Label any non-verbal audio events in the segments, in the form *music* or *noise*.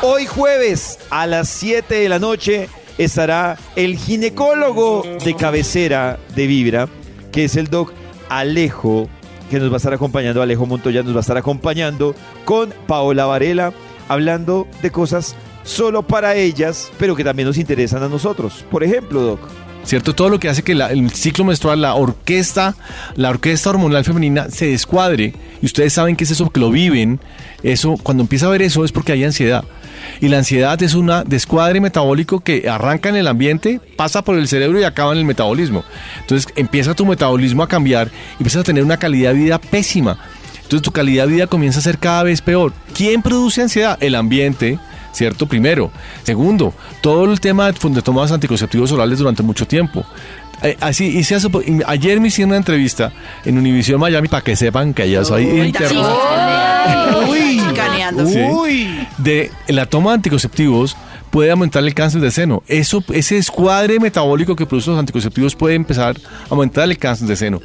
Hoy jueves a las 7 de la noche estará el ginecólogo de cabecera de Vibra, que es el doc Alejo, que nos va a estar acompañando, Alejo Montoya nos va a estar acompañando con Paola Varela, hablando de cosas solo para ellas, pero que también nos interesan a nosotros. Por ejemplo, doc. ¿Cierto? Todo lo que hace que el ciclo menstrual, la orquesta, la orquesta hormonal femenina se descuadre. Y ustedes saben que es eso que lo viven. Eso, cuando empieza a ver eso es porque hay ansiedad. Y la ansiedad es un descuadre metabólico que arranca en el ambiente, pasa por el cerebro y acaba en el metabolismo. Entonces empieza tu metabolismo a cambiar y empiezas a tener una calidad de vida pésima. Entonces tu calidad de vida comienza a ser cada vez peor. ¿Quién produce ansiedad? El ambiente, ¿cierto? Primero. Segundo, todo el tema de tomas anticonceptivos orales durante mucho tiempo. Eh, así hice hace po- ayer me hicieron una entrevista en Univision Miami para que sepan que ya soy Uy, de la toma de anticonceptivos puede aumentar el cáncer de seno. Eso, ese escuadre metabólico que producen los anticonceptivos puede empezar a aumentar el cáncer de seno.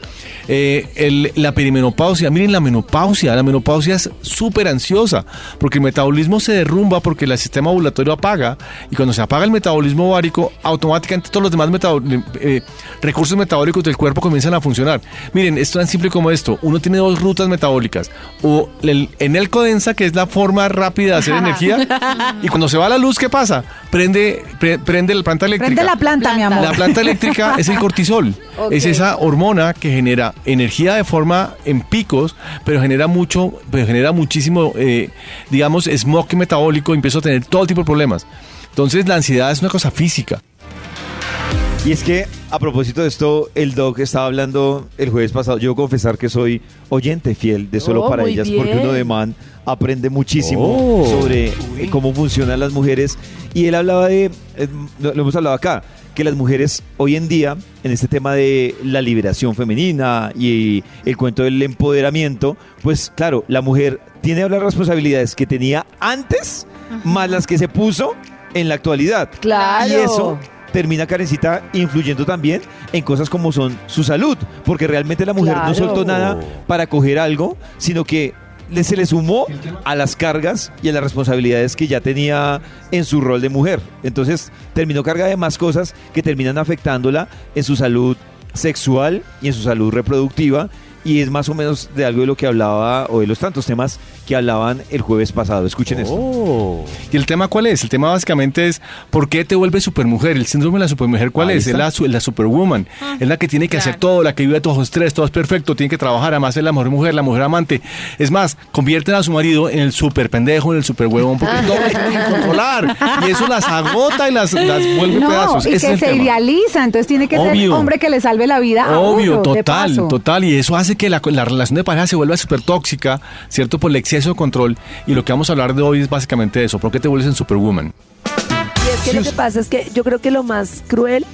Eh, el- la perimenopausia, miren la menopausia, la menopausia es súper ansiosa porque el metabolismo se derrumba porque el sistema ovulatorio apaga y cuando se apaga el metabolismo ovárico, automáticamente todos los demás metabol- eh, recursos metabólicos del cuerpo comienzan a funcionar. Miren, es tan simple como esto. Uno tiene dos rutas metabólicas. O el enelco densa, que es la forma rápida de hacer *laughs* energía, y cuando se va la luz, ¿qué pasa? Prende, pre- prende la planta eléctrica. Prende la planta, mi amor. La planta eléctrica es el cortisol. *laughs* Ok. Es esa hormona que genera energía de forma en picos, pero genera mucho, pero genera muchísimo, eh, digamos, smoke metabólico y empiezo a tener todo tipo de problemas. Entonces la ansiedad es una cosa física. Y es que, a propósito de esto, el doc estaba hablando el jueves pasado. Yo debo confesar que soy oyente fiel de Solo Oh, para ellas, porque uno de man aprende muchísimo Oh. sobre eh, cómo funcionan las mujeres. Y él hablaba de, eh, lo, lo hemos hablado acá, que las mujeres hoy en día, en este tema de la liberación femenina y el cuento del empoderamiento, pues claro, la mujer tiene las responsabilidades que tenía antes, más las que se puso en la actualidad. Claro. Y eso termina Karencita influyendo también en cosas como son su salud, porque realmente la mujer no soltó nada para coger algo, sino que le- se le sumó a las cargas y a las responsabilidades que ya tenía en su rol de mujer. Entonces terminó carga de más cosas que terminan afectándola en su salud sexual y en su salud reproductiva. Y es más o menos de algo de lo que hablaba, o de los tantos temas que hablaban el jueves pasado. Escuchen esto. Oh. ¿Y el tema cuál es? El tema básicamente es ¿por qué te vuelves supermujer? El síndrome de la supermujer ¿cuál Ahí es? Es la, la superwoman. es la que tiene que hacer todo, la que vive todo estrés, todo es perfecto, tiene que trabajar, además es la mejor mujer, la mujer amante. Es más, convierten a su marido en el super pendejo, en el super huevón, porque todo lo tienen que controlar. Y eso las agota y las, las vuelve No, pedazos. y Ese que es el se tema. idealiza, entonces tiene que ser Obvio. hombre que le salve la vida a Obvio, uno, total, total. Y eso hace que la, la relación de pareja se vuelva súper tóxica, ¿cierto? Por el exceso de control. Y lo que vamos a hablar de hoy es básicamente eso. ¿Por qué te vuelves en superwoman? Y es que lo que pasa es que yo creo que lo más cruel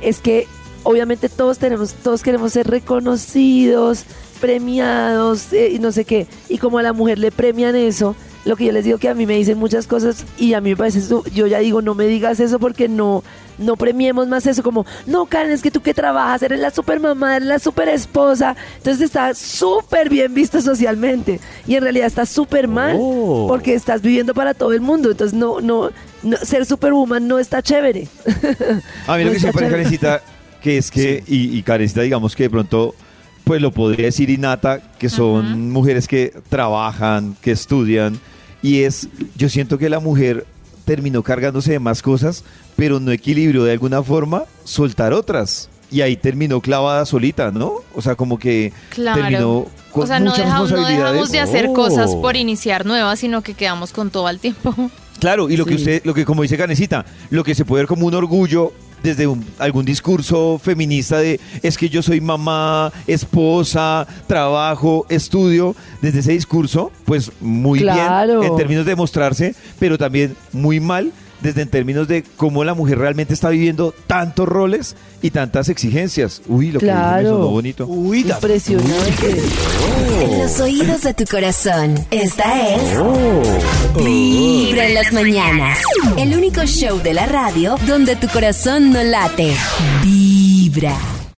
es que obviamente todos tenemos, todos queremos ser reconocidos, premiados eh, y no sé qué. Y como a la mujer le premian eso, lo que yo les digo que a mí me dicen muchas cosas y a mí me parece eso, yo ya digo, no me digas eso porque no, no premiemos más eso, como, no, Karen, es que tú que trabajas, eres la super mamá, eres la super esposa, entonces está súper bien visto socialmente y en realidad está súper mal Oh. porque estás viviendo para todo el mundo, entonces no, no, no ser superwoman no está chévere. A mí lo *laughs* No que está parece, chévere. Karencita, que es que, y, y Karencita, digamos que de pronto, pues lo podría decir Inata, que son mujeres que trabajan, que estudian, y es, yo siento que la mujer terminó cargándose de más cosas, pero no equilibró de alguna forma soltar otras. Y ahí terminó clavada solita, ¿no? O sea, como que Claro. terminó con o sea, no dejamos, no responsabilidades. dejamos de hacer Oh. cosas por iniciar nuevas, sino que quedamos con todo al tiempo. Claro, y lo que Sí. usted, lo que como dice Canecita, lo que se puede ver como un orgullo desde un- algún discurso feminista de es que yo soy mamá, esposa, trabajo, estudio, desde ese discurso, pues muy Claro. bien en términos de mostrarse, pero también muy mal desde en términos de cómo la mujer realmente está viviendo tantos roles y tantas exigencias. Uy, lo que dijo me Claro. sonó bonito. Impresionante. En los oídos de tu corazón, esta es Vibra en las mañanas. El único show de la radio donde tu corazón no late. Vibra.